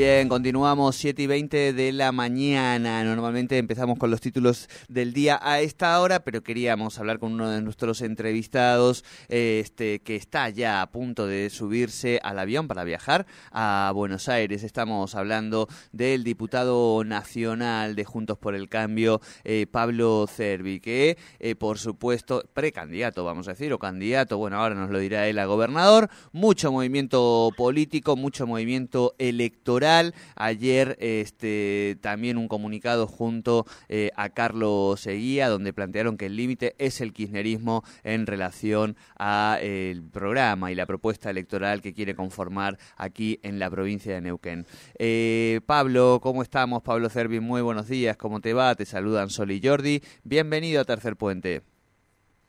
Bien, continuamos 7 y 20 de la mañana. Normalmente empezamos con los títulos del día a esta hora, pero queríamos hablar con uno de nuestros entrevistados este, que está ya a punto de subirse al avión para viajar a Buenos Aires. Estamos hablando del diputado nacional de Juntos por el Cambio, eh, Pablo Cervi, que eh, por supuesto, precandidato, vamos a decir, o candidato, bueno, ahora nos lo dirá él a gobernador, mucho movimiento político, mucho movimiento electoral Ayer este, también un comunicado junto eh, a Carlos Seguía, donde plantearon que el límite es el kirchnerismo en relación al programa y la propuesta electoral que quiere conformar aquí en la provincia de Neuquén. Eh, Pablo, ¿cómo estamos? Pablo Cervi, muy buenos días, ¿cómo te va? Te saludan Sol y Jordi. Bienvenido a Tercer Puente.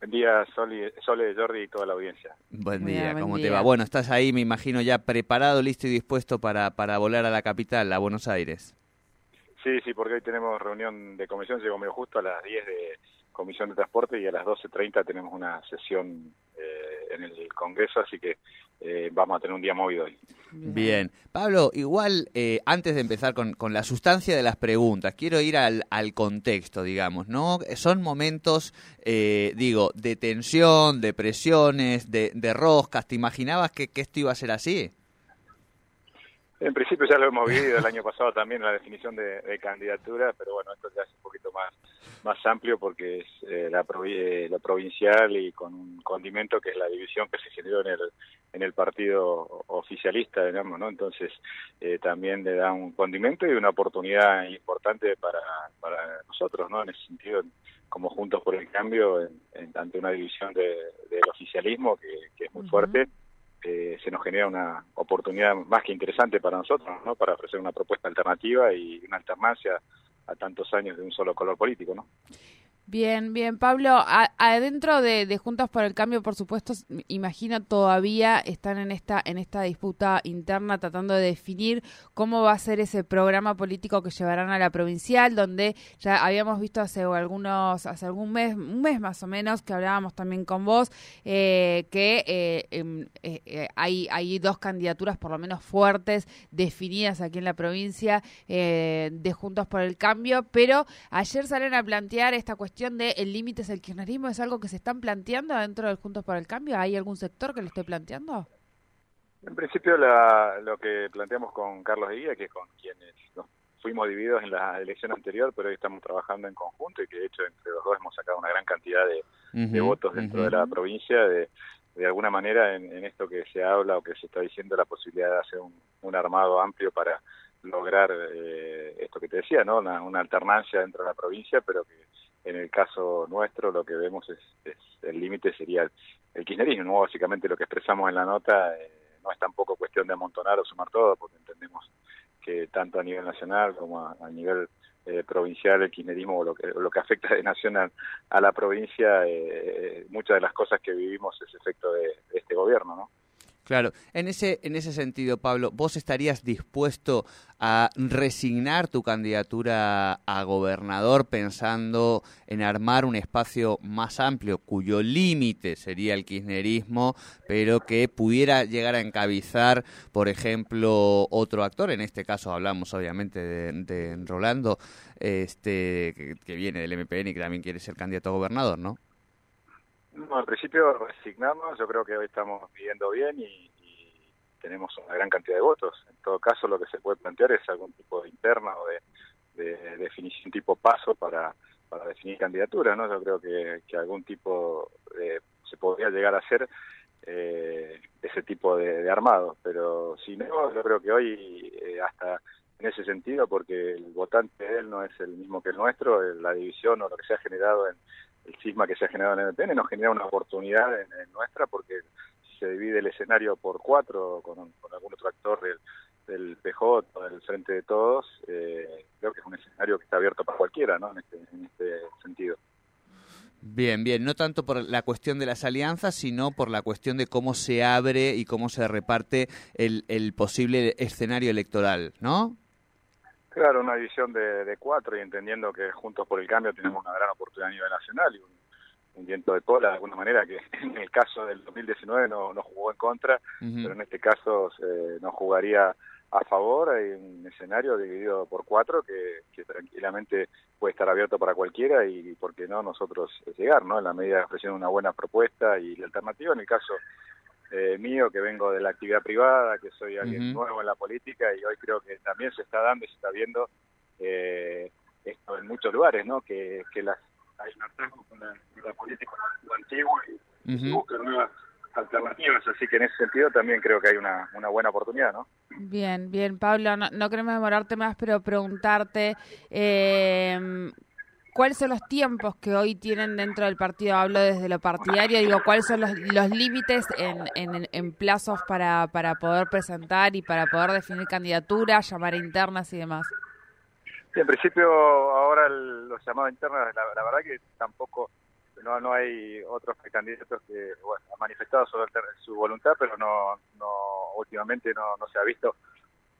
Buen día, Sole, Sole, Jordi y toda la audiencia. Buen día, ¿cómo te va? Bueno, estás ahí, me imagino, ya preparado, listo y dispuesto para, para volar a la capital, a Buenos Aires. Sí, sí, porque hoy tenemos reunión de comisión, llegó medio justo a las 10 de Comisión de Transporte y a las 12.30 tenemos una sesión en el Congreso, así que eh, vamos a tener un día movido hoy. Bien. Pablo, igual eh, antes de empezar con, con, la sustancia de las preguntas, quiero ir al, al contexto, digamos, ¿no? Son momentos, digo, de tensión, de presiones, de, de roscas. ¿Te imaginabas que, que esto iba a ser así? En principio ya lo hemos vivido el año pasado también la definición de, de, candidatura, pero bueno, esto ya es un poquito más más amplio porque es eh, la, eh, la provincial y con un condimento que es la división que se generó en el en el partido oficialista, digamos, ¿no? Entonces eh, también le da un condimento y una oportunidad importante para, para nosotros, ¿no? En ese sentido, como Juntos por el Cambio, en, en, ante una división de, del oficialismo que, que es muy uh -huh. fuerte, eh, se nos genera una oportunidad más que interesante para nosotros, ¿no? Para ofrecer una propuesta alternativa y una alternancia a tantos años de un solo color político, ¿no? Bien, bien, Pablo, adentro de, de, Juntos por el Cambio, por supuesto, imagino todavía están en esta en esta disputa interna tratando de definir cómo va a ser ese programa político que llevarán a la provincial, donde ya habíamos visto hace algunos hace algún mes, un mes más o menos, que hablábamos también con vos, eh, que eh, eh, eh, hay hay dos candidaturas por lo menos fuertes definidas aquí en la provincia eh, de Juntos por el Cambio, pero ayer salen a plantear esta cuestión de el límite es el kirchnerismo es algo que se están planteando dentro del Juntos por el Cambio? ¿Hay algún sector que lo esté planteando? En principio la, lo que planteamos con Carlos Guía, que es con quienes nos fuimos divididos en la elección anterior, pero hoy estamos trabajando en conjunto y que de hecho entre los dos hemos sacado una gran cantidad de, uh -huh, de votos dentro uh -huh. de la provincia, de, de alguna manera en, en, esto que se habla o que se está diciendo, la posibilidad de hacer un, un armado amplio para lograr eh, esto que te decía, ¿no? Una, una alternancia dentro de la provincia, pero que en el caso nuestro lo que vemos es, es el límite sería el, kirchnerismo, básicamente lo que expresamos en la nota eh, no es tampoco cuestión de amontonar o sumar todo, porque entendemos que tanto a nivel nacional como a, nivel eh, provincial el kirchnerismo o lo que, lo que afecta de nacional a la provincia, eh, muchas de las cosas que vivimos es efecto de, de este gobierno, ¿no? Claro, en ese, en ese sentido, Pablo, ¿vos estarías dispuesto a resignar tu candidatura a gobernador pensando en armar un espacio más amplio cuyo límite sería el kirchnerismo, pero que pudiera llegar a encabezar, por ejemplo, otro actor? En este caso hablamos obviamente de, Rolando, este, que, que viene del MPN y que también quiere ser candidato a gobernador, ¿no? No, al principio resignamos, yo creo que hoy estamos viviendo bien y, tenemos una gran cantidad de votos. En todo caso, lo que se puede plantear es algún tipo de interna o de, de, de definición tipo paso para, para definir candidatura, ¿no? Yo creo que, que algún tipo de, se podría llegar a hacer eh, ese tipo de, de, armado, pero si no, yo creo que hoy eh, hasta en ese sentido, porque el votante él no es el mismo que el nuestro, la división o lo que se ha generado en el cisma que se ha generado en el PN nos genera una oportunidad en, nuestra porque se divide el escenario por cuatro con, con algún otro actor del, del PJ, del Frente de Todos, eh, creo que es un escenario que está abierto para cualquiera, ¿no? En este, en este sentido. Bien, bien, no tanto por la cuestión de las alianzas, sino por la cuestión de cómo se abre y cómo se reparte el, el posible escenario electoral, ¿no? Claro, una división de, cuatro y entendiendo que Juntos por el Cambio tenemos una gran oportunidad a nivel nacional y un, viento de cola de alguna manera que en el caso del 2019 no, no jugó en contra, pero en este caso eh, no jugaría a favor. Hay un escenario dividido por cuatro que, tranquilamente puede estar abierto para cualquiera y, ¿por qué no, nosotros llegar, ¿no? En la medida de ofrecer una buena propuesta y la alternativa. En el caso eh, mío, que vengo de la actividad privada, que soy alguien nuevo en la política y hoy creo que también se está dando y se está viendo eh, esto en muchos lugares, ¿no? Que, que las, hay un hartazgo con la, política antigua y se buscan nuevas alternativas, así que en ese sentido también creo que hay una, una buena oportunidad, ¿no? Bien, bien, Pablo, no, no queremos demorarte más, pero preguntarte, eh, ¿Cuáles son los tiempos que hoy tienen dentro del partido? Hablo desde lo partidario, digo, ¿cuáles son los, límites en, en, plazos para, para poder presentar y para poder definir candidaturas, llamar internas y demás? en principio, ahora los llamados internas, la, verdad que tampoco, no, no hay otros candidatos que bueno, han manifestado su, su voluntad, pero no, no últimamente no, no se ha visto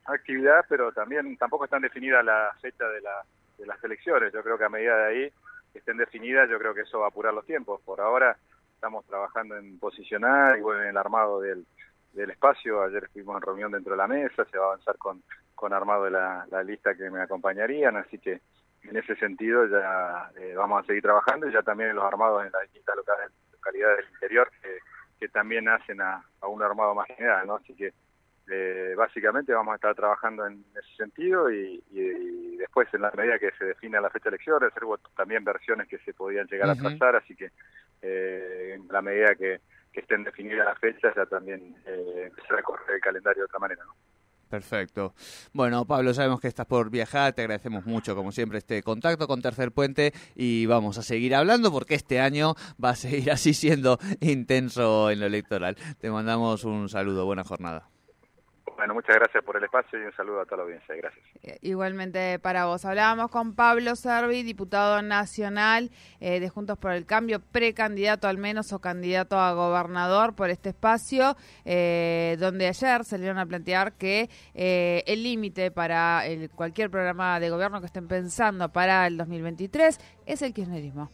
actividad, pero también tampoco están definidas la fecha de la de las elecciones. Yo creo que a medida de ahí estén definidas, yo creo que eso va a apurar los tiempos. Por ahora estamos trabajando en posicionar y bueno, en el armado del, del espacio. Ayer estuvimos en reunión dentro de la mesa, se va a avanzar con, con armado de la, la lista que me acompañarían, así que en ese sentido ya eh, vamos a seguir trabajando y ya también los armados en las distintas localidades del interior que, que también hacen a, un armado más general, ¿no? Así que eh, básicamente vamos a estar trabajando en ese sentido y, después en la medida que se defina la fecha de elecciones, hacer también versiones que se podían llegar a trazar, así que eh, en la medida que, estén definidas las fechas ya también eh, empezará a correr el calendario de otra manera. ¿no? Perfecto. Bueno, Pablo, sabemos que estás por viajar, te agradecemos mucho, como siempre, este contacto con Tercer Puente y vamos a seguir hablando porque este año va a seguir así siendo intenso en lo electoral. Te mandamos un saludo, buena jornada. Bueno, muchas gracias por el espacio y un saludo a toda la audiencia. Gracias. Eh, igualmente para vos. Hablábamos con Pablo Servi, diputado nacional eh, de Juntos por el Cambio, precandidato al menos o candidato a gobernador por este espacio, eh, donde ayer salieron a plantear que el límite para cualquier programa de gobierno que estén pensando para el 2023 es el kirchnerismo.